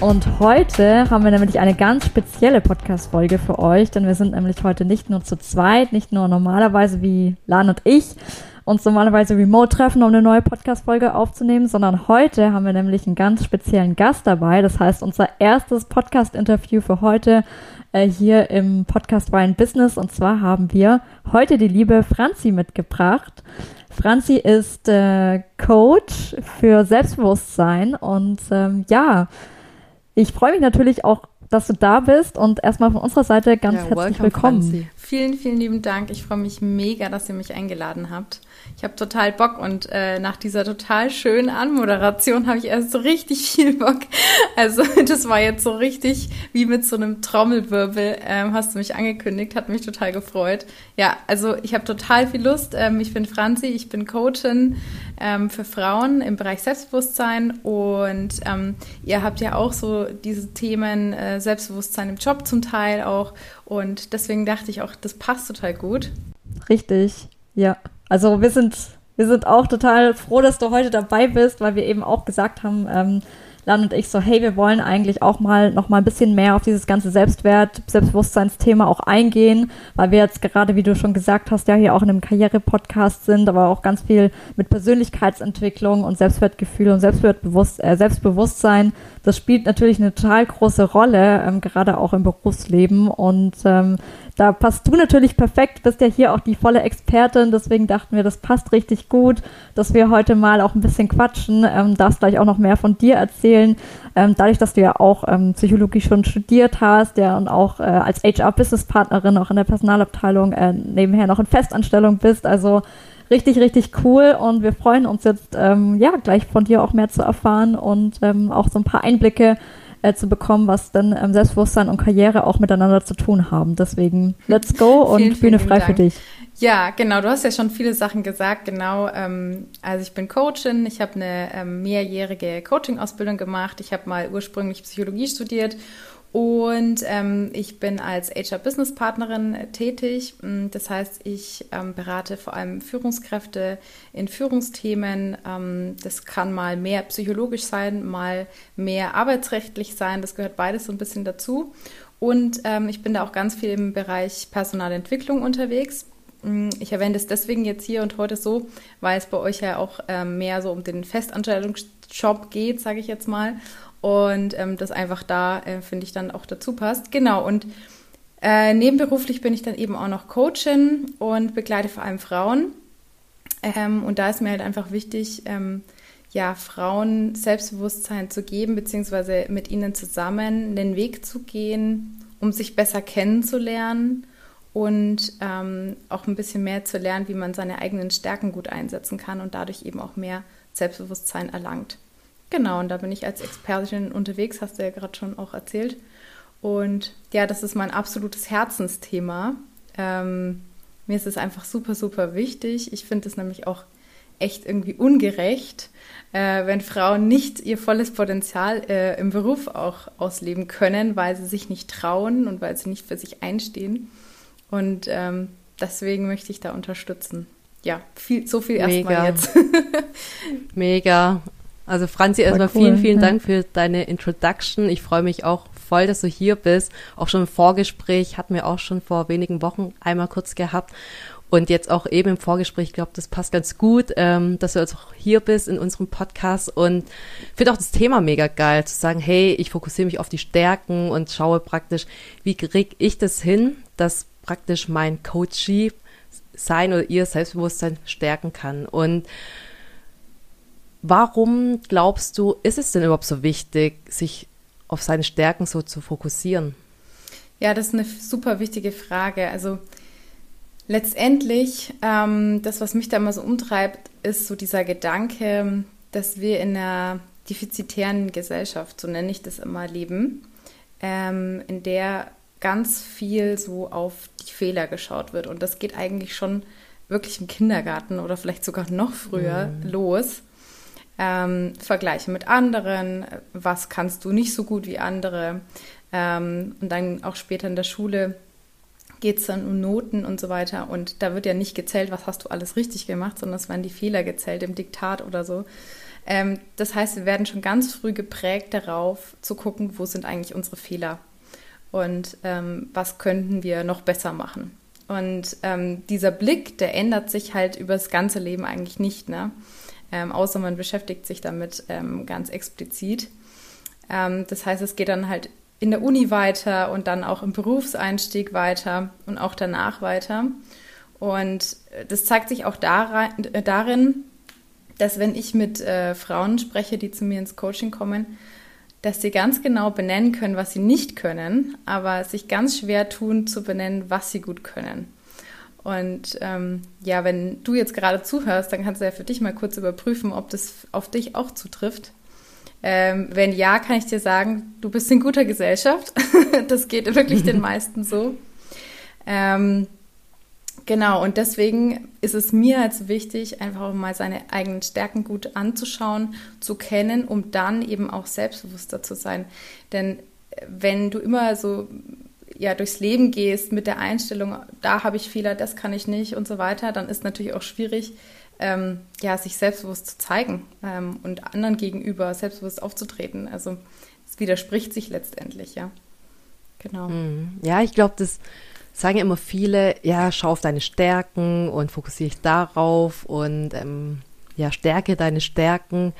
Und heute haben wir nämlich eine ganz spezielle Podcast-Folge für euch, denn wir sind nämlich heute nicht nur zu zweit, nicht nur normalerweise wie Lan und ich uns normalerweise remote treffen, um eine neue Podcast-Folge aufzunehmen, sondern heute haben wir nämlich einen ganz speziellen Gast dabei. Das heißt, unser erstes Podcast-Interview für heute äh, hier im Podcast Wine Business. Und zwar haben wir heute die liebe Franzi mitgebracht. Franzi ist äh, Coach für Selbstbewusstsein und ähm, ja, ich freue mich natürlich auch, dass du da bist und erstmal von unserer Seite ganz ja, herzlich willkommen. Franzi. Vielen, vielen lieben Dank. Ich freue mich mega, dass ihr mich eingeladen habt. Ich habe total Bock und äh, nach dieser total schönen Anmoderation habe ich erst so richtig viel Bock. Also das war jetzt so richtig wie mit so einem Trommelwirbel. Ähm, hast du mich angekündigt, hat mich total gefreut. Ja, also ich habe total viel Lust. Ähm, ich bin Franzi, ich bin Coachin ähm, für Frauen im Bereich Selbstbewusstsein und ähm, ihr habt ja auch so diese Themen äh, Selbstbewusstsein im Job zum Teil auch und deswegen dachte ich auch, das passt total gut. Richtig, ja. Also wir sind, wir sind auch total froh, dass du heute dabei bist, weil wir eben auch gesagt haben, ähm, Lan und ich so, hey, wir wollen eigentlich auch mal noch mal ein bisschen mehr auf dieses ganze Selbstwert, Selbstbewusstseinsthema auch eingehen, weil wir jetzt gerade, wie du schon gesagt hast, ja hier auch in einem Karriere-Podcast sind, aber auch ganz viel mit Persönlichkeitsentwicklung und Selbstwertgefühl und Selbstwertbewusst äh, Selbstbewusstsein. Das spielt natürlich eine total große Rolle, ähm, gerade auch im Berufsleben und ähm, da passt du natürlich perfekt, bist ja hier auch die volle Expertin, deswegen dachten wir, das passt richtig gut, dass wir heute mal auch ein bisschen quatschen, ähm, darfst gleich auch noch mehr von dir erzählen, ähm, dadurch, dass du ja auch ähm, Psychologie schon studiert hast, ja, und auch äh, als HR-Business-Partnerin auch in der Personalabteilung äh, nebenher noch in Festanstellung bist, also richtig, richtig cool. Und wir freuen uns jetzt, ähm, ja, gleich von dir auch mehr zu erfahren und ähm, auch so ein paar Einblicke äh, zu bekommen, was dann ähm, Selbstbewusstsein und Karriere auch miteinander zu tun haben. Deswegen, let's go und vielen, Bühne frei Dank. für dich. Ja, genau. Du hast ja schon viele Sachen gesagt. Genau. Ähm, also ich bin Coachin. Ich habe eine ähm, mehrjährige Coaching-Ausbildung gemacht. Ich habe mal ursprünglich Psychologie studiert und ähm, ich bin als HR-Business-Partnerin tätig. Mm, das heißt, ich ähm, berate vor allem Führungskräfte in Führungsthemen. Ähm, das kann mal mehr psychologisch sein, mal mehr arbeitsrechtlich sein. Das gehört beides so ein bisschen dazu. Und ähm, ich bin da auch ganz viel im Bereich Personalentwicklung unterwegs. Mm, ich erwähne das deswegen jetzt hier und heute so, weil es bei euch ja auch ähm, mehr so um den Festanstellungsjob geht, sage ich jetzt mal und ähm, das einfach da, äh, finde ich, dann auch dazu passt. Genau, und äh, nebenberuflich bin ich dann eben auch noch Coachin und begleite vor allem Frauen. Ähm, und da ist mir halt einfach wichtig, ähm, ja, Frauen Selbstbewusstsein zu geben, beziehungsweise mit ihnen zusammen den Weg zu gehen, um sich besser kennenzulernen und ähm, auch ein bisschen mehr zu lernen, wie man seine eigenen Stärken gut einsetzen kann und dadurch eben auch mehr Selbstbewusstsein erlangt. Genau, und da bin ich als Expertin unterwegs, hast du ja gerade schon auch erzählt. Und ja, das ist mein absolutes Herzensthema. Ähm, mir ist es einfach super, super wichtig. Ich finde es nämlich auch echt irgendwie ungerecht, äh, wenn Frauen nicht ihr volles Potenzial äh, im Beruf auch ausleben können, weil sie sich nicht trauen und weil sie nicht für sich einstehen. Und ähm, deswegen möchte ich da unterstützen. Ja, viel, so viel erstmal jetzt. Mega. Also Franzi, erstmal cool, vielen, vielen ja. Dank für deine Introduction. Ich freue mich auch voll, dass du hier bist. Auch schon im Vorgespräch hatten wir auch schon vor wenigen Wochen einmal kurz gehabt. Und jetzt auch eben im Vorgespräch, ich glaube, das passt ganz gut, ähm, dass du jetzt auch hier bist in unserem Podcast und finde auch das Thema mega geil, zu sagen, hey, ich fokussiere mich auf die Stärken und schaue praktisch, wie kriege ich das hin, dass praktisch mein Coachie sein oder ihr Selbstbewusstsein stärken kann. Und Warum glaubst du, ist es denn überhaupt so wichtig, sich auf seine Stärken so zu fokussieren? Ja, das ist eine super wichtige Frage. Also letztendlich, ähm, das, was mich da immer so umtreibt, ist so dieser Gedanke, dass wir in einer defizitären Gesellschaft, so nenne ich das immer, leben. ähm, in der ganz viel so auf die Fehler geschaut wird. Und das geht eigentlich schon wirklich im Kindergarten oder vielleicht sogar noch früher mhm. los. Ähm, Vergleiche mit anderen, was kannst du nicht so gut wie andere. Ähm, und dann auch später in der Schule geht es dann um Noten und so weiter. Und da wird ja nicht gezählt, was hast du alles richtig gemacht, sondern es werden die Fehler gezählt im Diktat oder so. Ähm, das heißt, wir werden schon ganz früh geprägt darauf zu gucken, wo sind eigentlich unsere Fehler und ähm, was könnten wir noch besser machen. Und ähm, dieser Blick, der ändert sich halt über das ganze Leben eigentlich nicht, ne? Ähm, außer man beschäftigt sich damit ähm, ganz explizit. Ähm, das heißt, es geht dann halt in der Uni weiter und dann auch im Berufseinstieg weiter und auch danach weiter. Und das zeigt sich auch darin, dass wenn ich mit äh, Frauen spreche, die zu mir ins Coaching kommen, dass sie ganz genau benennen können, was sie nicht können, aber sich ganz schwer tun zu benennen, was sie gut können. Und ähm, ja, wenn du jetzt gerade zuhörst, dann kannst du ja für dich mal kurz überprüfen, ob das auf dich auch zutrifft. Ähm, wenn ja, kann ich dir sagen, du bist in guter Gesellschaft. das geht wirklich den meisten so. Ähm, Genau, und deswegen ist es mir jetzt wichtig, einfach mal seine eigenen Stärken gut anzuschauen, zu kennen, um dann eben auch selbstbewusster zu sein. Denn äh, wenn du immer so ja durchs Leben gehst mit der Einstellung, da habe ich Fehler, das kann ich nicht und so weiter, dann ist natürlich auch schwierig, ähm, ja, sich selbstbewusst zu zeigen ähm, und anderen gegenüber selbstbewusst aufzutreten. Also es widerspricht sich letztendlich, ja. Genau. Hm. Ja, ich glaube, das sagen immer viele, ja, schau auf deine Stärken und fokussiere dich darauf und ähm, ja, stärke deine Stärken.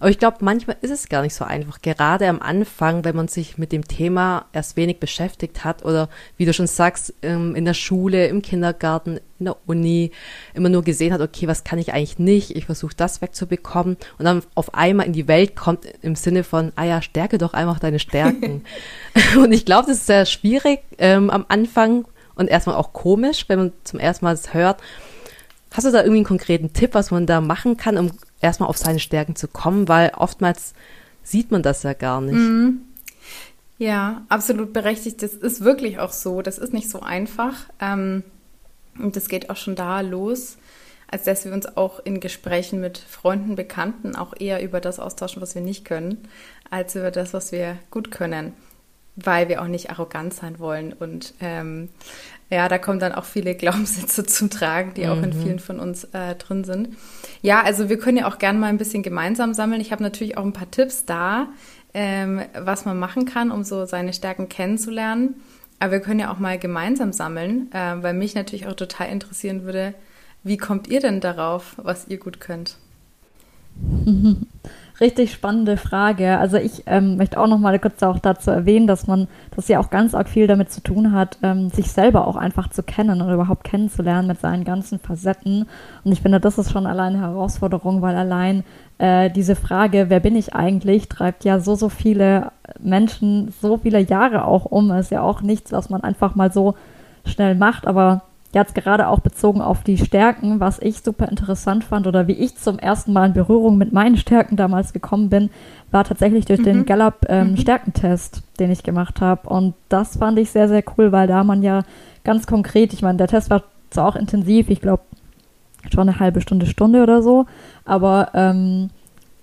Aber ich glaube, manchmal ist es gar nicht so einfach. Gerade am Anfang, wenn man sich mit dem Thema erst wenig beschäftigt hat oder wie du schon sagst, ähm, in der Schule, im Kindergarten, in der Uni immer nur gesehen hat, okay, was kann ich eigentlich nicht? Ich versuche das wegzubekommen und dann auf einmal in die Welt kommt im Sinne von, ah ja, stärke doch einfach deine Stärken. und ich glaube, das ist sehr schwierig ähm, am Anfang, und erstmal auch komisch, wenn man zum ersten Mal es hört. Hast du da irgendwie einen konkreten Tipp, was man da machen kann, um erstmal auf seine Stärken zu kommen? Weil oftmals sieht man das ja gar nicht. Mhm. Ja, absolut berechtigt. Das ist wirklich auch so. Das ist nicht so einfach. Ähm, und das geht auch schon da los, als dass wir uns auch in Gesprächen mit Freunden, Bekannten auch eher über das austauschen, was wir nicht können, als über das, was wir gut können weil wir auch nicht arrogant sein wollen. Und ähm, ja, da kommen dann auch viele Glaubenssätze zum Tragen, die mhm. auch in mhm. vielen von uns äh, drin sind. Ja, also wir können ja auch gerne mal ein bisschen gemeinsam sammeln. Ich habe natürlich auch ein paar Tipps da, ähm, was man machen kann, um so seine Stärken kennenzulernen. Aber wir können ja auch mal gemeinsam sammeln, äh, weil mich natürlich auch total interessieren würde, wie kommt ihr denn darauf, was ihr gut könnt? richtig spannende Frage. Also ich ähm, möchte auch noch mal kurz auch dazu erwähnen, dass man das ja auch ganz arg viel damit zu tun hat, ähm, sich selber auch einfach zu kennen und überhaupt kennenzulernen mit seinen ganzen Facetten. Und ich finde, das ist schon allein eine Herausforderung, weil allein äh, diese Frage, wer bin ich eigentlich, treibt ja so, so viele Menschen so viele Jahre auch um. ist ja auch nichts, was man einfach mal so schnell macht, aber jetzt gerade auch bezogen auf die Stärken, was ich super interessant fand oder wie ich zum ersten Mal in Berührung mit meinen Stärken damals gekommen bin, war tatsächlich durch mhm. den Gallup ähm, mhm. Stärkentest, den ich gemacht habe. Und das fand ich sehr, sehr cool, weil da man ja ganz konkret, ich meine, der Test war zwar auch intensiv, ich glaube schon eine halbe Stunde, Stunde oder so, aber ähm,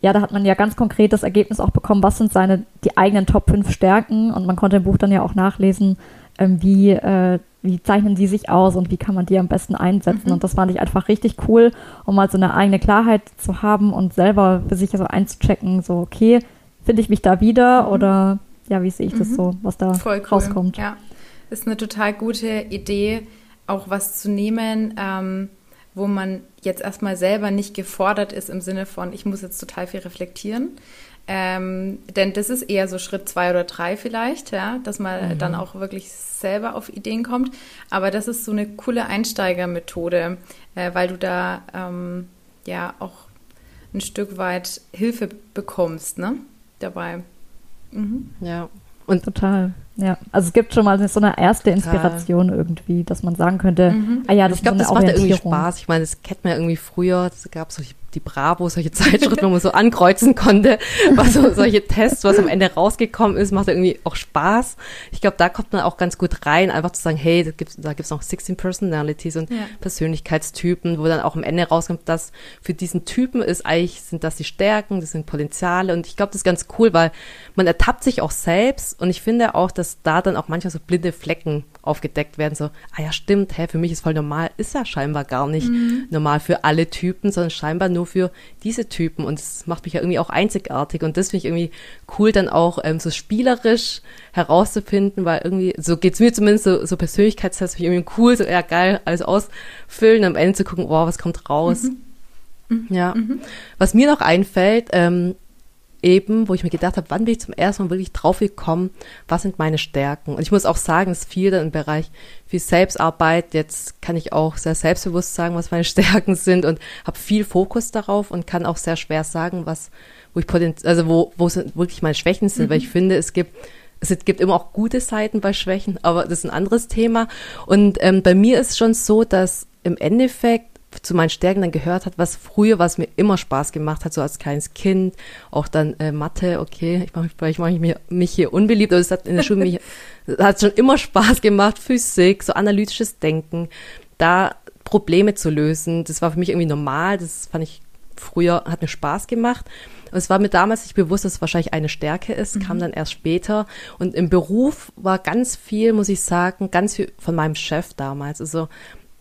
ja, da hat man ja ganz konkret das Ergebnis auch bekommen, was sind seine, die eigenen Top 5 Stärken und man konnte im Buch dann ja auch nachlesen, ähm, wie äh, wie zeichnen die sich aus und wie kann man die am besten einsetzen. Mhm. Und das fand ich einfach richtig cool, um mal so eine eigene Klarheit zu haben und selber für sich so einzuchecken, so, okay, finde ich mich da wieder mhm. oder ja, wie sehe ich das mhm. so, was da Voll cool. rauskommt. Ja, ist eine total gute Idee, auch was zu nehmen, ähm, wo man jetzt erstmal selber nicht gefordert ist im Sinne von, ich muss jetzt total viel reflektieren, ähm, denn das ist eher so Schritt zwei oder drei vielleicht, ja, dass man mhm. dann auch wirklich selber auf Ideen kommt. Aber das ist so eine coole Einsteigermethode, äh, weil du da ähm, ja auch ein Stück weit Hilfe bekommst, ne? Dabei. Mhm. Ja. Und total. Ja, also es gibt schon mal so eine erste Inspiration Total. irgendwie, dass man sagen könnte, mhm. ah ja, das ich glaube, so das macht ja irgendwie Spaß. Ich meine, das kennt man ja irgendwie früher, es gab solche die Bravo, solche Zeitschriften, wo man so ankreuzen konnte, was so solche Tests, was am Ende rausgekommen ist, macht irgendwie auch Spaß. Ich glaube, da kommt man auch ganz gut rein, einfach zu sagen, hey, da gibt's, da gibt's noch 16 Personalities und ja. Persönlichkeitstypen, wo dann auch am Ende rauskommt, dass für diesen Typen ist eigentlich, sind das die Stärken, das sind Potenziale und ich glaube, das ist ganz cool, weil man ertappt sich auch selbst und ich finde auch, dass da dann auch manchmal so blinde Flecken aufgedeckt werden, so, ah ja, stimmt, hä, für mich ist voll normal, ist ja scheinbar gar nicht mhm. normal für alle Typen, sondern scheinbar nur für diese Typen und das macht mich ja irgendwie auch einzigartig und das finde ich irgendwie cool, dann auch ähm, so spielerisch herauszufinden, weil irgendwie, so geht's mir zumindest, so, so Persönlichkeitstests finde ich irgendwie cool, so, ja geil, alles ausfüllen, am Ende zu gucken, wow, was kommt raus. Mhm. Ja. Mhm. Was mir noch einfällt, ähm, eben, wo ich mir gedacht habe, wann bin ich zum ersten Mal wirklich drauf gekommen, was sind meine Stärken? Und ich muss auch sagen, es viel dann im Bereich wie Selbstarbeit. Jetzt kann ich auch sehr selbstbewusst sagen, was meine Stärken sind und habe viel Fokus darauf und kann auch sehr schwer sagen, was, wo ich potenziell, also wo, wo sind wirklich meine Schwächen sind, mhm. weil ich finde, es gibt es gibt immer auch gute Seiten bei Schwächen, aber das ist ein anderes Thema. Und ähm, bei mir ist schon so, dass im Endeffekt zu meinen Stärken dann gehört hat, was früher, was mir immer Spaß gemacht hat, so als kleines Kind, auch dann äh, Mathe, okay, ich mache vielleicht mache ich mich, mich hier unbeliebt, aber es hat in der Schule mich, hat schon immer Spaß gemacht, Physik, so analytisches Denken, da Probleme zu lösen, das war für mich irgendwie normal, das fand ich früher, hat mir Spaß gemacht. Und es war mir damals nicht bewusst, dass es wahrscheinlich eine Stärke ist, mhm. kam dann erst später. Und im Beruf war ganz viel, muss ich sagen, ganz viel von meinem Chef damals. Also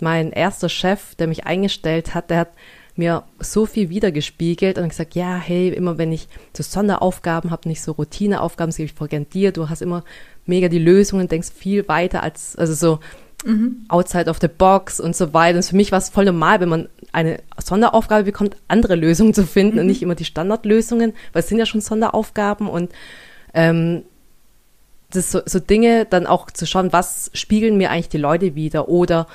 mein erster Chef, der mich eingestellt hat, der hat mir so viel wiedergespiegelt und gesagt, ja, hey, immer wenn ich so Sonderaufgaben habe, nicht so Routineaufgaben, das gebe ich voll gern dir, du hast immer mega die Lösungen, denkst viel weiter als, also so mhm. outside of the box und so weiter. Und für mich war es voll normal, wenn man eine Sonderaufgabe bekommt, andere Lösungen zu finden mhm. und nicht immer die Standardlösungen, weil es sind ja schon Sonderaufgaben und ähm, das so, so Dinge dann auch zu schauen, was spiegeln mir eigentlich die Leute wieder oder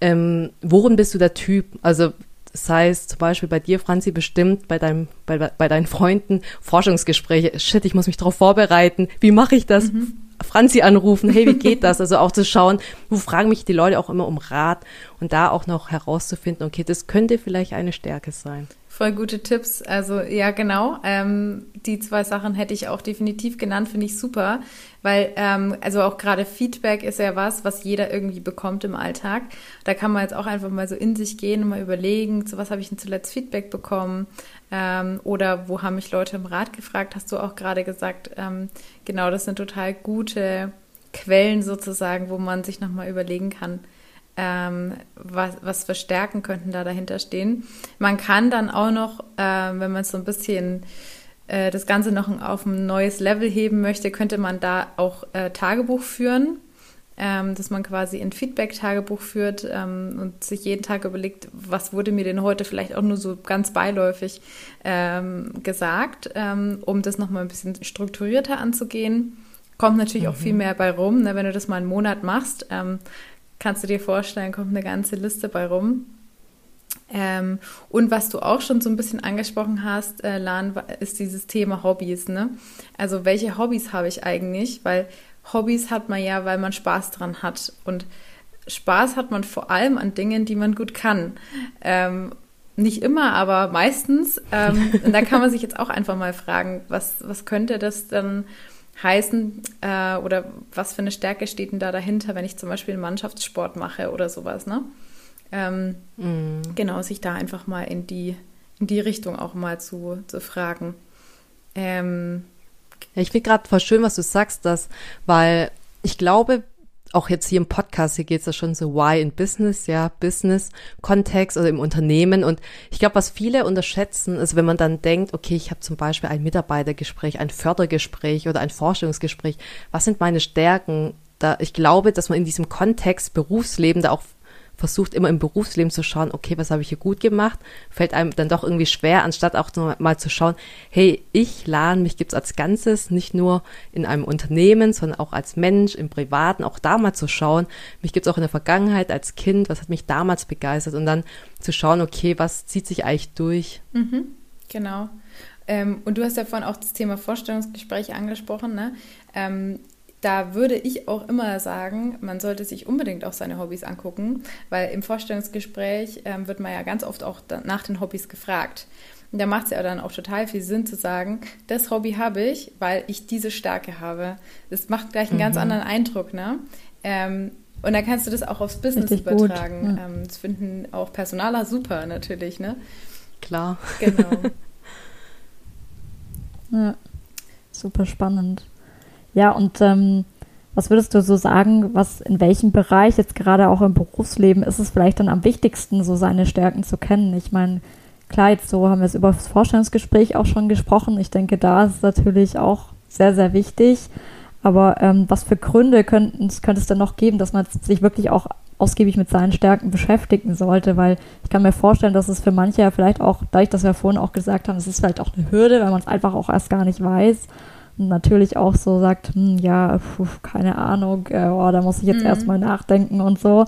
ähm, worin bist du der Typ? Also das heißt zum Beispiel bei dir, Franzi, bestimmt bei, deinem, bei, bei deinen Freunden Forschungsgespräche. Shit, ich muss mich darauf vorbereiten. Wie mache ich das? Mhm. Franzi anrufen, hey, wie geht das? Also auch zu schauen, wo fragen mich die Leute auch immer um Rat und da auch noch herauszufinden, okay, das könnte vielleicht eine Stärke sein. Voll gute Tipps. Also ja, genau. Ähm, die zwei Sachen hätte ich auch definitiv genannt, finde ich super, weil ähm, also auch gerade Feedback ist ja was, was jeder irgendwie bekommt im Alltag. Da kann man jetzt auch einfach mal so in sich gehen und mal überlegen, zu was habe ich denn zuletzt Feedback bekommen ähm, oder wo haben mich Leute im Rat gefragt? Hast du auch gerade gesagt? Ähm, genau, das sind total gute Quellen sozusagen, wo man sich noch mal überlegen kann ähm, was, was für Stärken könnten da dahinter stehen. Man kann dann auch noch, äh, wenn man so ein bisschen äh, das Ganze noch auf ein neues Level heben möchte, könnte man da auch äh, Tagebuch führen, ähm, dass man quasi ein Feedback-Tagebuch führt ähm, und sich jeden Tag überlegt, was wurde mir denn heute vielleicht auch nur so ganz beiläufig ähm, gesagt, ähm, um das nochmal ein bisschen strukturierter anzugehen. Kommt natürlich mhm. auch viel mehr bei rum, ne, wenn du das mal einen Monat machst ähm, kannst du dir vorstellen, kommt eine ganze Liste bei rum. Ähm, und was du auch schon so ein bisschen angesprochen hast, äh, Lan, ist dieses Thema Hobbys. Ne? Also welche Hobbys habe ich eigentlich? Weil Hobbys hat man ja, weil man Spaß dran hat. Und Spaß hat man vor allem an Dingen, die man gut kann. Ähm, nicht immer, aber meistens. Ähm, und da kann man sich jetzt auch einfach mal fragen, was, was könnte das dann heißen äh, oder was für eine Stärke steht denn da dahinter, wenn ich zum Beispiel einen Mannschaftssport mache oder sowas, ne? Ähm, mm. Genau, sich da einfach mal in die, in die Richtung auch mal zu, zu fragen. Ähm, ja, ich finde gerade voll schön, was du sagst, dass, weil ich glaube, auch jetzt hier im Podcast, hier geht es ja schon so Why in Business, ja, Business-Kontext oder im Unternehmen. Und ich glaube, was viele unterschätzen, ist, wenn man dann denkt, okay, ich habe zum Beispiel ein Mitarbeitergespräch, ein Fördergespräch oder ein Forschungsgespräch, was sind meine Stärken? Da, ich glaube, dass man in diesem Kontext Berufsleben da auch versucht immer im Berufsleben zu schauen, okay, was habe ich hier gut gemacht, fällt einem dann doch irgendwie schwer, anstatt auch mal zu schauen, hey, ich, Lan, mich gibt's als Ganzes, nicht nur in einem Unternehmen, sondern auch als Mensch, im Privaten, auch da mal zu schauen, mich gibt's auch in der Vergangenheit als Kind, was hat mich damals begeistert und dann zu schauen, okay, was zieht sich eigentlich durch. Mhm, genau. Ähm, und du hast ja vorhin auch das Thema Vorstellungsgespräche angesprochen, ne? Ähm, da würde ich auch immer sagen, man sollte sich unbedingt auch seine Hobbys angucken, weil im Vorstellungsgespräch ähm, wird man ja ganz oft auch nach den Hobbys gefragt. Und da macht es ja dann auch total viel Sinn zu sagen, das Hobby habe ich, weil ich diese Stärke habe. Das macht gleich einen mhm. ganz anderen Eindruck, ne? Ähm, und dann kannst du das auch aufs Business Richtig übertragen. Ja. Ähm, das finden auch Personaler super natürlich, ne? Klar. Genau. ja, super spannend. Ja, und ähm, was würdest du so sagen, was in welchem Bereich, jetzt gerade auch im Berufsleben, ist es vielleicht dann am wichtigsten, so seine Stärken zu kennen? Ich meine, klar, jetzt so haben wir es über das Vorstellungsgespräch auch schon gesprochen. Ich denke, da ist es natürlich auch sehr, sehr wichtig. Aber ähm, was für Gründe könnten, könnte es denn noch geben, dass man sich wirklich auch ausgiebig mit seinen Stärken beschäftigen sollte? Weil ich kann mir vorstellen, dass es für manche ja vielleicht auch, dadurch, dass wir vorhin auch gesagt haben, es ist vielleicht auch eine Hürde, weil man es einfach auch erst gar nicht weiß. Natürlich auch so sagt, hm, ja, puh, keine Ahnung, äh, oh, da muss ich jetzt mhm. erstmal nachdenken und so.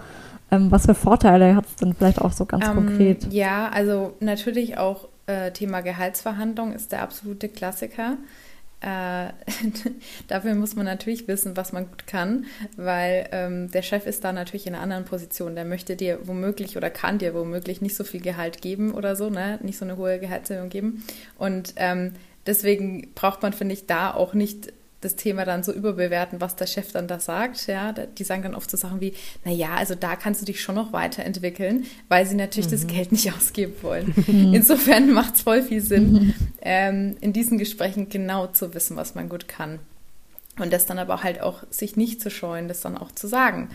Ähm, was für Vorteile hat es denn vielleicht auch so ganz ähm, konkret? Ja, also natürlich auch äh, Thema Gehaltsverhandlung ist der absolute Klassiker. Äh, dafür muss man natürlich wissen, was man gut kann, weil ähm, der Chef ist da natürlich in einer anderen Position. Der möchte dir womöglich oder kann dir womöglich nicht so viel Gehalt geben oder so, ne? nicht so eine hohe Gehaltserhöhung geben. Und ähm, deswegen braucht man, finde ich, da auch nicht das Thema dann so überbewerten, was der Chef dann da sagt. Ja, die sagen dann oft so Sachen wie, na ja, also da kannst du dich schon noch weiterentwickeln, weil sie natürlich mhm. das Geld nicht ausgeben wollen. Mhm. Insofern macht es voll viel Sinn, mhm. ähm, in diesen Gesprächen genau zu wissen, was man gut kann. Und das dann aber halt auch sich nicht zu scheuen, das dann auch zu sagen.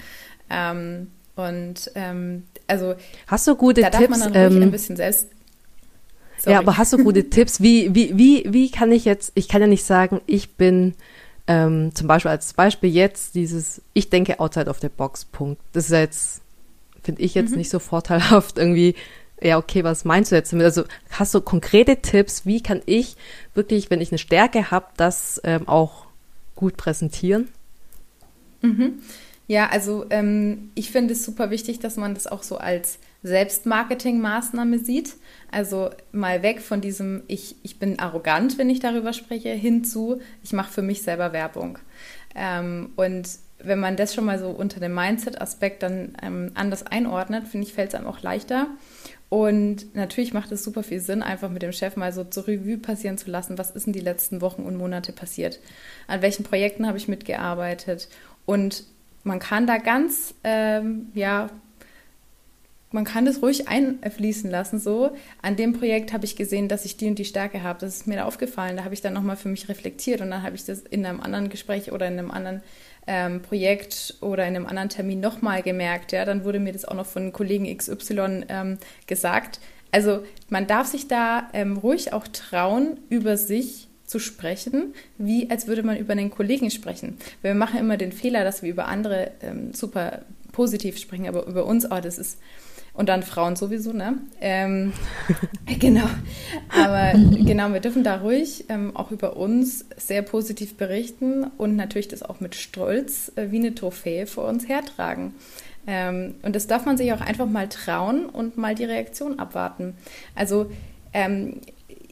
Ähm, und ähm, also hast du gute da Tipps? darf man dann ruhig ähm, ein bisschen selbst Sorry. Ja, aber hast du gute Tipps? Wie, wie, wie, wie kann ich jetzt, ich kann ja nicht sagen, ich bin ähm, zum Beispiel als Beispiel jetzt dieses, ich denke outside of the box, Punkt. Das ist jetzt, finde ich jetzt mhm. nicht so vorteilhaft irgendwie. Ja, okay, was meinst du jetzt damit? Also hast du konkrete Tipps, wie kann ich wirklich, wenn ich eine Stärke habe, das ähm, auch gut präsentieren? Mhm. Ja, also ähm, ich finde es super wichtig, dass man das auch so als Selbstmarketing-Maßnahme sieht. Also mal weg von diesem, ich, ich bin arrogant, wenn ich darüber spreche, hinzu, ich mache für mich selber Werbung. Ähm, und wenn man das schon mal so unter dem Mindset-Aspekt dann ähm, anders einordnet, finde ich, fällt es einem auch leichter. Und natürlich macht es super viel Sinn, einfach mit dem Chef mal so zur Revue passieren zu lassen, was ist in die letzten Wochen und Monate passiert? An welchen Projekten habe ich mitgearbeitet? Und man kann da ganz, ähm, ja, man kann das ruhig einfließen lassen. So, an dem Projekt habe ich gesehen, dass ich die und die Stärke habe. Das ist mir da aufgefallen. Da habe ich dann nochmal für mich reflektiert und dann habe ich das in einem anderen Gespräch oder in einem anderen ähm, Projekt oder in einem anderen Termin nochmal gemerkt. Ja, dann wurde mir das auch noch von Kollegen XY ähm, gesagt. Also man darf sich da ähm, ruhig auch trauen, über sich zu sprechen, wie als würde man über einen Kollegen sprechen. Wir machen immer den Fehler, dass wir über andere ähm, super positiv sprechen, aber über uns, oh, das ist und dann Frauen sowieso, ne? Ähm, genau. Aber genau, wir dürfen da ruhig ähm, auch über uns sehr positiv berichten und natürlich das auch mit Stolz äh, wie eine Trophäe vor uns hertragen. Ähm, und das darf man sich auch einfach mal trauen und mal die Reaktion abwarten. Also ähm,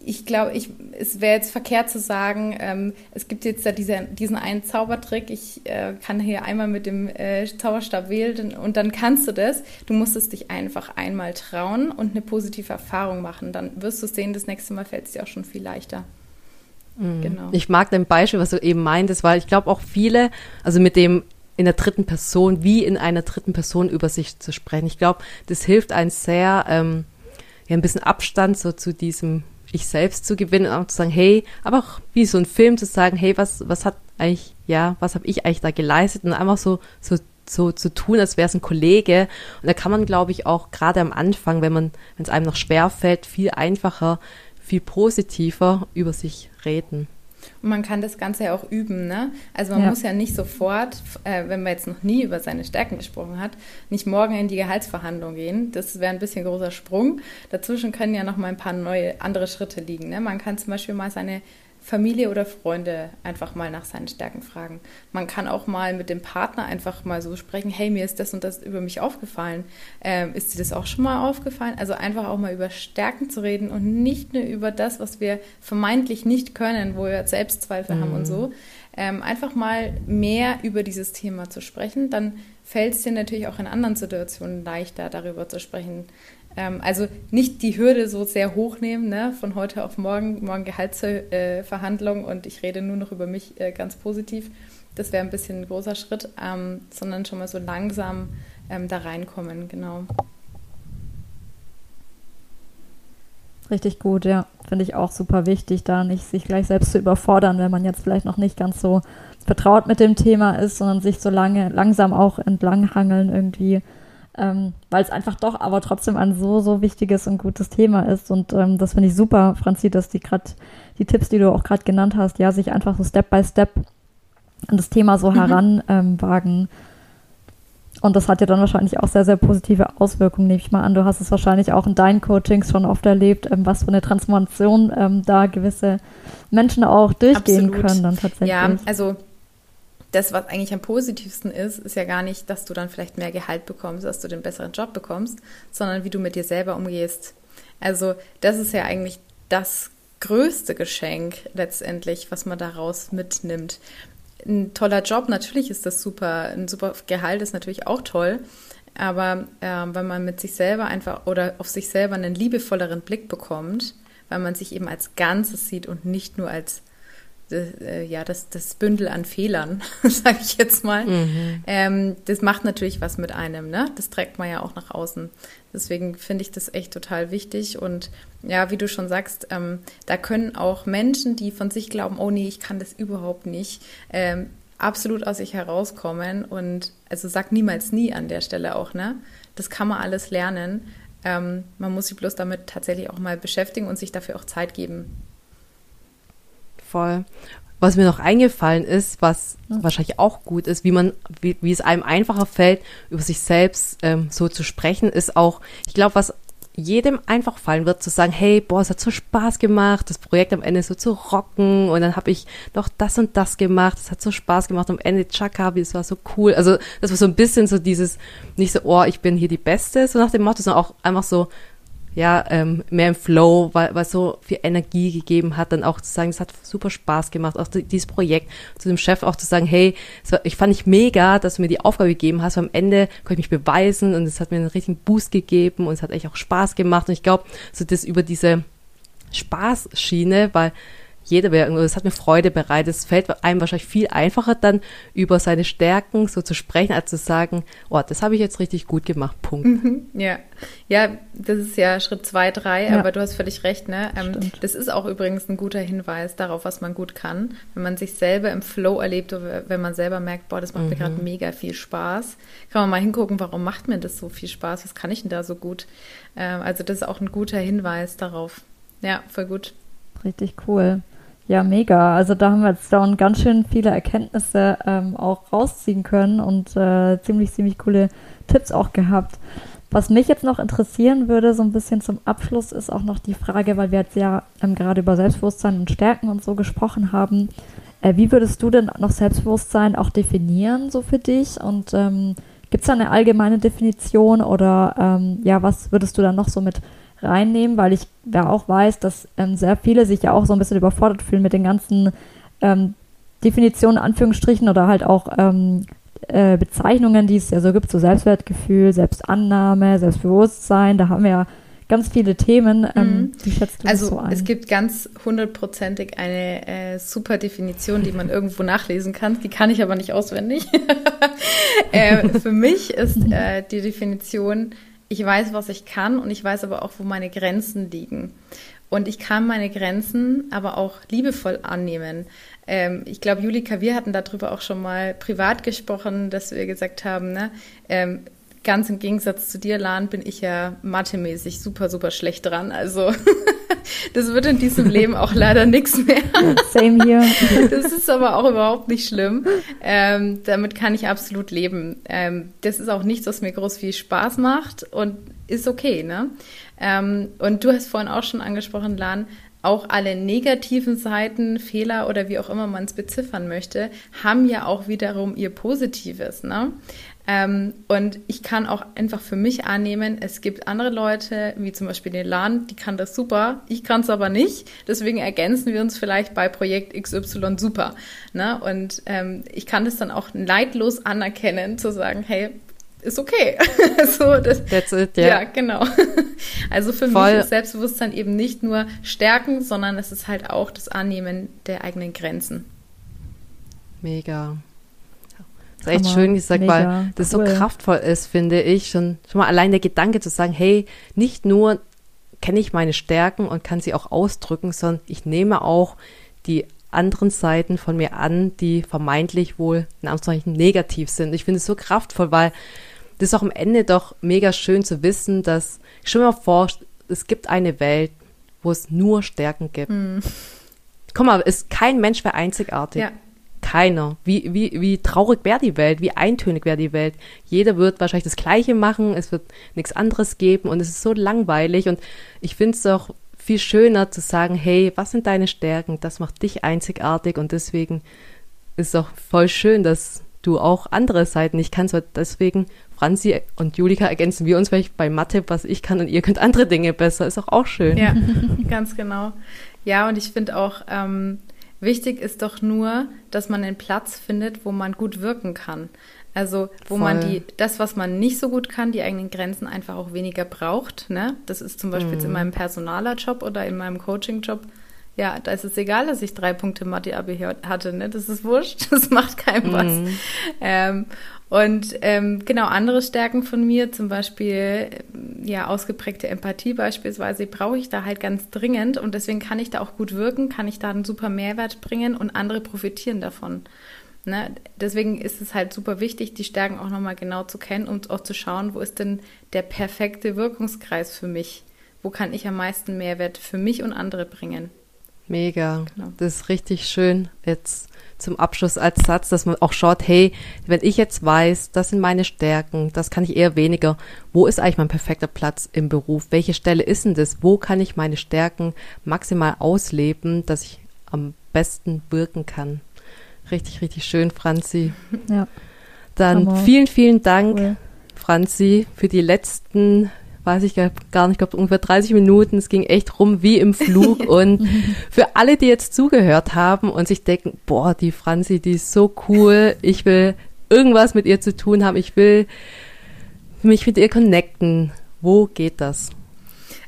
ich glaube, ich, es wäre jetzt verkehrt zu sagen, ähm, es gibt jetzt da diese, diesen einen Zaubertrick, ich äh, kann hier einmal mit dem äh, Zauberstab wählen und dann kannst du das. Du musst es dich einfach einmal trauen und eine positive Erfahrung machen. Dann wirst du sehen, das nächste Mal fällt es dir auch schon viel leichter. Mhm. Genau. Ich mag dein Beispiel, was du eben meintest, weil ich glaube auch viele, also mit dem in der dritten Person, wie in einer dritten Person über sich zu sprechen. Ich glaube, das hilft einem sehr, ähm, ja, ein bisschen Abstand so zu diesem ich selbst zu gewinnen und auch zu sagen, hey, aber auch wie so ein Film zu sagen, hey, was, was hat eigentlich, ja, was habe ich eigentlich da geleistet und einfach so, so, so zu tun, als wäre es ein Kollege. Und da kann man, glaube ich, auch gerade am Anfang, wenn man, wenn es einem noch schwer fällt, viel einfacher, viel positiver über sich reden. Man kann das Ganze ja auch üben, ne? Also man ja. muss ja nicht sofort, äh, wenn man jetzt noch nie über seine Stärken gesprochen hat, nicht morgen in die Gehaltsverhandlung gehen. Das wäre ein bisschen großer Sprung. Dazwischen können ja noch mal ein paar neue andere Schritte liegen. Ne? Man kann zum Beispiel mal seine Familie oder Freunde einfach mal nach seinen Stärken fragen. Man kann auch mal mit dem Partner einfach mal so sprechen, hey, mir ist das und das über mich aufgefallen. Ähm, ist dir das auch schon mal aufgefallen? Also einfach auch mal über Stärken zu reden und nicht nur über das, was wir vermeintlich nicht können, wo wir Selbstzweifel mhm. haben und mhm. so. Ähm, einfach mal mehr über dieses Thema zu sprechen, dann fällt es dir natürlich auch in anderen Situationen leichter, darüber zu sprechen. Ähm, also nicht die Hürde so sehr hochnehmen, ne? von heute auf morgen, morgen Gehaltsverhandlung äh, und ich rede nur noch über mich äh, ganz positiv. Das wäre ein bisschen ein großer Schritt, ähm, sondern schon mal so langsam ähm, da reinkommen, genau. Richtig gut, ja. Finde ich auch super wichtig, da nicht sich gleich selbst zu überfordern, wenn man jetzt vielleicht noch nicht ganz so vertraut mit dem Thema ist, sondern sich so lange langsam auch entlanghangeln irgendwie ähm, weil es einfach doch aber trotzdem ein so, so wichtiges und gutes Thema ist. Und ähm, das finde ich super, Franzi, dass die gerade die Tipps, die du auch gerade genannt hast, ja, sich einfach so Step by Step an das Thema so mhm. heranwagen. Ähm, und das hat ja dann wahrscheinlich auch sehr, sehr positive Auswirkungen, nehme ich mal an. Du hast es wahrscheinlich auch in deinen Coachings schon oft erlebt, ähm, was für eine Transformation ähm, da gewisse Menschen auch durchgehen Absolut. können dann tatsächlich. Ja, also das, was eigentlich am positivsten ist, ist ja gar nicht, dass du dann vielleicht mehr Gehalt bekommst, dass du den besseren Job bekommst, sondern wie du mit dir selber umgehst. Also das ist ja eigentlich das größte Geschenk letztendlich, was man daraus mitnimmt. Ein toller Job, natürlich ist das super, ein super Gehalt ist natürlich auch toll, aber äh, wenn man mit sich selber einfach oder auf sich selber einen liebevolleren Blick bekommt, weil man sich eben als Ganzes sieht und nicht nur als ja, das, das Bündel an Fehlern, sage ich jetzt mal. Mhm. Ähm, das macht natürlich was mit einem, ne? Das trägt man ja auch nach außen. Deswegen finde ich das echt total wichtig. Und ja, wie du schon sagst, ähm, da können auch Menschen, die von sich glauben, oh nee, ich kann das überhaupt nicht, ähm, absolut aus sich herauskommen. Und also sag niemals nie an der Stelle auch, ne? Das kann man alles lernen. Ähm, man muss sich bloß damit tatsächlich auch mal beschäftigen und sich dafür auch Zeit geben voll. Was mir noch eingefallen ist, was ja. wahrscheinlich auch gut ist, wie man, wie, wie es einem einfacher fällt, über sich selbst ähm, so zu sprechen, ist auch, ich glaube, was jedem einfach fallen wird, zu sagen, hey, boah, es hat so Spaß gemacht, das Projekt am Ende so zu rocken und dann habe ich noch das und das gemacht, es hat so Spaß gemacht, am Ende Chaka, es war so cool. Also das war so ein bisschen so dieses, nicht so, oh, ich bin hier die Beste, so nach dem Motto, sondern auch einfach so, ja, ähm, mehr im Flow, weil, weil so viel Energie gegeben hat, dann auch zu sagen, es hat super Spaß gemacht, auch dieses Projekt, zu dem Chef auch zu sagen, hey, war, ich fand ich mega, dass du mir die Aufgabe gegeben hast, am Ende konnte ich mich beweisen und es hat mir einen richtigen Boost gegeben und es hat echt auch Spaß gemacht. Und ich glaube, so das über diese Spaßschiene, weil jeder wäre irgendwo, das hat mir Freude bereitet. Es fällt einem wahrscheinlich viel einfacher dann über seine Stärken so zu sprechen, als zu sagen, oh, das habe ich jetzt richtig gut gemacht, Punkt. Mhm, ja, ja, das ist ja Schritt zwei, drei, ja. aber du hast völlig recht, ne? Ähm, das ist auch übrigens ein guter Hinweis darauf, was man gut kann. Wenn man sich selber im Flow erlebt oder wenn man selber merkt, boah, das macht mhm. mir gerade mega viel Spaß, kann man mal hingucken, warum macht mir das so viel Spaß? Was kann ich denn da so gut? Ähm, also das ist auch ein guter Hinweis darauf. Ja, voll gut. Richtig cool. Ja, mega. Also da haben wir jetzt dann ganz schön viele Erkenntnisse ähm, auch rausziehen können und äh, ziemlich, ziemlich coole Tipps auch gehabt. Was mich jetzt noch interessieren würde, so ein bisschen zum Abschluss, ist auch noch die Frage, weil wir jetzt ja ähm, gerade über Selbstbewusstsein und Stärken und so gesprochen haben. Äh, wie würdest du denn noch Selbstbewusstsein auch definieren, so für dich? Und ähm, gibt es da eine allgemeine Definition oder ähm, ja, was würdest du da noch so mit reinnehmen, weil ich da auch weiß, dass ähm, sehr viele sich ja auch so ein bisschen überfordert fühlen mit den ganzen ähm, Definitionen, Anführungsstrichen oder halt auch ähm, äh, Bezeichnungen, die es ja so gibt, so Selbstwertgefühl, Selbstannahme, Selbstbewusstsein, da haben wir ja ganz viele Themen. Ähm, mhm. Wie schätzt du also, so ein? Es gibt ganz hundertprozentig eine äh, super Definition, die man irgendwo nachlesen kann. Die kann ich aber nicht auswendig. äh, für mich ist äh, die Definition ich weiß, was ich kann und ich weiß aber auch, wo meine Grenzen liegen. Und ich kann meine Grenzen aber auch liebevoll annehmen. Ähm, ich glaube, Julika, wir hatten darüber auch schon mal privat gesprochen, dass wir gesagt haben, ne, ähm, ganz im Gegensatz zu dir, Lan, bin ich ja mathemäßig super, super schlecht dran. Also das wird in diesem Leben auch leider nichts mehr. Same hier. Das ist aber auch überhaupt nicht schlimm. Ähm, damit kann ich absolut leben. Ähm, das ist auch nichts, was mir groß viel Spaß macht und ist okay, ne? Ähm, und du hast vorhin auch schon angesprochen, Lan, auch alle negativen Seiten, Fehler oder wie auch immer man es beziffern möchte, haben ja auch wiederum ihr Positives. Ne? Ähm, und ich kann auch einfach für mich annehmen, es gibt andere Leute, wie zum Beispiel den Lan, die kann das super, ich kann es aber nicht. Deswegen ergänzen wir uns vielleicht bei Projekt XY super. Ne? Und ähm, ich kann das dann auch neidlos anerkennen, zu sagen, hey, ist okay. so, das, That's it, yeah. Ja, genau. Also für Voll. mich ist Selbstbewusstsein eben nicht nur Stärken, sondern es ist halt auch das Annehmen der eigenen Grenzen. Mega. Das ist echt schön gesagt, mega, weil das cool. so kraftvoll ist, finde ich. Schon, schon mal allein der Gedanke zu sagen, hey, nicht nur kenne ich meine Stärken und kann sie auch ausdrücken, sondern ich nehme auch die anderen Seiten von mir an, die vermeintlich wohl in Anführungszeichen negativ sind. Ich finde es so kraftvoll, weil das ist auch am Ende doch mega schön zu wissen, dass, ich stelle mir vor, es gibt eine Welt, wo es nur Stärken gibt. Mm. Guck mal, ist kein Mensch wäre einzigartig. Ja. Keiner. Wie, wie, wie traurig wäre die Welt, wie eintönig wäre die Welt. Jeder wird wahrscheinlich das Gleiche machen, es wird nichts anderes geben und es ist so langweilig und ich finde es doch viel schöner zu sagen, hey, was sind deine Stärken? Das macht dich einzigartig und deswegen ist es auch voll schön, dass du auch andere Seiten nicht kannst, deswegen Franzi und Julika ergänzen wir uns vielleicht bei Mathe, was ich kann und ihr könnt andere Dinge besser. Ist auch auch schön. Ja, ganz genau. Ja, und ich finde auch, ähm, wichtig ist doch nur, dass man einen Platz findet, wo man gut wirken kann. Also wo Voll. man die, das, was man nicht so gut kann, die eigenen Grenzen einfach auch weniger braucht. Ne? Das ist zum Beispiel jetzt in mhm. meinem Personaler-Job oder in meinem Coaching-Job ja, da ist es egal, dass ich drei Punkte Mathe-Abi hatte, ne? Das ist wurscht, das macht keinem was. Mhm. Ähm, und ähm, genau, andere Stärken von mir, zum Beispiel ja ausgeprägte Empathie beispielsweise, brauche ich da halt ganz dringend und deswegen kann ich da auch gut wirken, kann ich da einen super Mehrwert bringen und andere profitieren davon. Ne? Deswegen ist es halt super wichtig, die Stärken auch nochmal genau zu kennen und auch zu schauen, wo ist denn der perfekte Wirkungskreis für mich? Wo kann ich am meisten Mehrwert für mich und andere bringen? Mega. Genau. Das ist richtig schön. Jetzt zum Abschluss als Satz, dass man auch schaut, hey, wenn ich jetzt weiß, das sind meine Stärken, das kann ich eher weniger. Wo ist eigentlich mein perfekter Platz im Beruf? Welche Stelle ist denn das? Wo kann ich meine Stärken maximal ausleben, dass ich am besten wirken kann? Richtig, richtig schön, Franzi. Ja. Dann vielen, vielen Dank, cool. Franzi, für die letzten weiß ich gar nicht, ich glaube ungefähr 30 Minuten. Es ging echt rum wie im Flug. und für alle, die jetzt zugehört haben und sich denken, boah, die Franzi, die ist so cool. Ich will irgendwas mit ihr zu tun haben. Ich will mich mit ihr connecten. Wo geht das?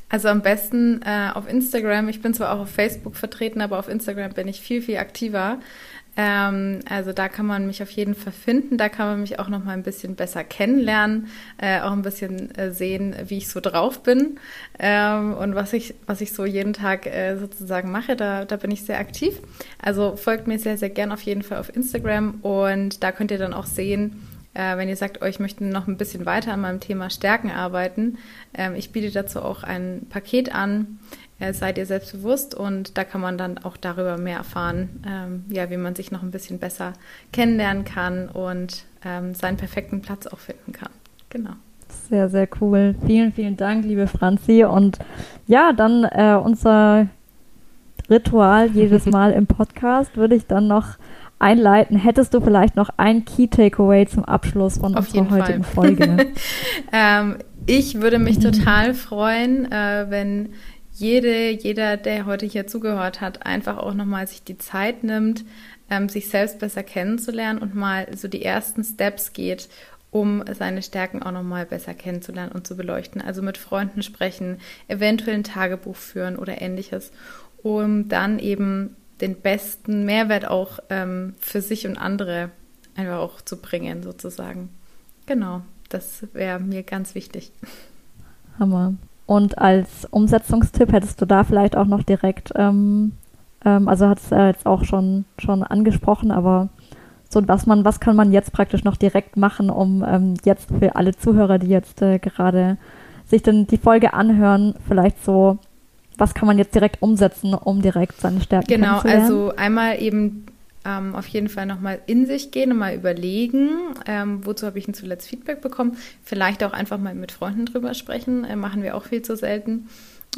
Also am besten äh, auf Instagram. Ich bin zwar auch auf Facebook vertreten, aber auf Instagram bin ich viel, viel aktiver. Ähm, also da kann man mich auf jeden Fall finden. Da kann man mich auch noch mal ein bisschen besser kennenlernen, äh, auch ein bisschen äh, sehen, wie ich so drauf bin ähm, und was ich, was ich so jeden Tag äh, sozusagen mache. Da, da bin ich sehr aktiv. Also folgt mir sehr, sehr gern auf jeden Fall auf Instagram und da könnt ihr dann auch sehen, äh, wenn ihr sagt, oh, ich möchte noch ein bisschen weiter an meinem Thema Stärken arbeiten. Ähm, ich biete dazu auch ein Paket an seid ihr selbstbewusst und da kann man dann auch darüber mehr erfahren, ähm, ja, wie man sich noch ein bisschen besser kennenlernen kann und ähm, seinen perfekten Platz auch finden kann. Genau. Sehr, sehr cool. Vielen, vielen Dank, liebe Franzi. Und ja, dann äh, unser Ritual jedes Mal im Podcast würde ich dann noch einleiten. Hättest du vielleicht noch ein Key Takeaway zum Abschluss von Auf unserer heutigen Fall. Folge? ähm, ich würde mich total freuen, äh, wenn jede, jeder, der heute hier zugehört hat, einfach auch nochmal sich die Zeit nimmt, ähm, sich selbst besser kennenzulernen und mal so die ersten Steps geht, um seine Stärken auch nochmal besser kennenzulernen und zu beleuchten. Also mit Freunden sprechen, eventuell ein Tagebuch führen oder ähnliches, um dann eben den besten Mehrwert auch ähm, für sich und andere einfach auch zu bringen, sozusagen. Genau, das wäre mir ganz wichtig. Hammer. Und als Umsetzungstipp hättest du da vielleicht auch noch direkt, ähm, ähm, also hat es äh, jetzt auch schon, schon angesprochen, aber so was man, was kann man jetzt praktisch noch direkt machen, um ähm, jetzt für alle Zuhörer, die jetzt äh, gerade sich dann die Folge anhören, vielleicht so, was kann man jetzt direkt umsetzen, um direkt seine Stärken genau, kennenzulernen? Genau, also einmal eben ähm, auf jeden Fall nochmal in sich gehen und mal überlegen, ähm, wozu habe ich denn zuletzt Feedback bekommen. Vielleicht auch einfach mal mit Freunden drüber sprechen, äh, machen wir auch viel zu selten.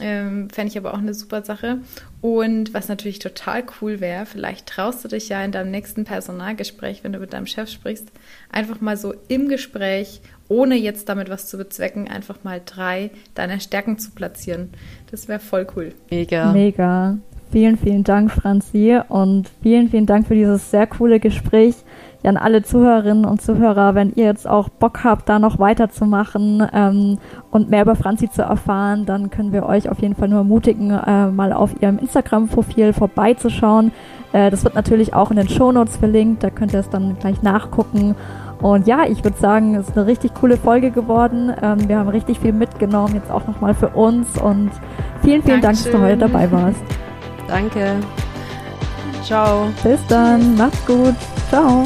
Ähm, Fände ich aber auch eine super Sache. Und was natürlich total cool wäre, vielleicht traust du dich ja in deinem nächsten Personalgespräch, wenn du mit deinem Chef sprichst, einfach mal so im Gespräch, ohne jetzt damit was zu bezwecken, einfach mal drei deiner Stärken zu platzieren. Das wäre voll cool. Mega. Mega. Vielen, vielen Dank, Franzi. Und vielen, vielen Dank für dieses sehr coole Gespräch ja, an alle Zuhörerinnen und Zuhörer, wenn ihr jetzt auch Bock habt, da noch weiterzumachen ähm, und mehr über Franzi zu erfahren, dann können wir euch auf jeden Fall nur ermutigen, äh, mal auf ihrem Instagram-Profil vorbeizuschauen. Äh, das wird natürlich auch in den Shownotes verlinkt, da könnt ihr es dann gleich nachgucken. Und ja, ich würde sagen, es ist eine richtig coole Folge geworden. Ähm, wir haben richtig viel mitgenommen, jetzt auch nochmal für uns. Und vielen, vielen Dankeschön. Dank, dass du heute dabei warst. Danke. Ciao. Bis dann. Macht's gut. Ciao.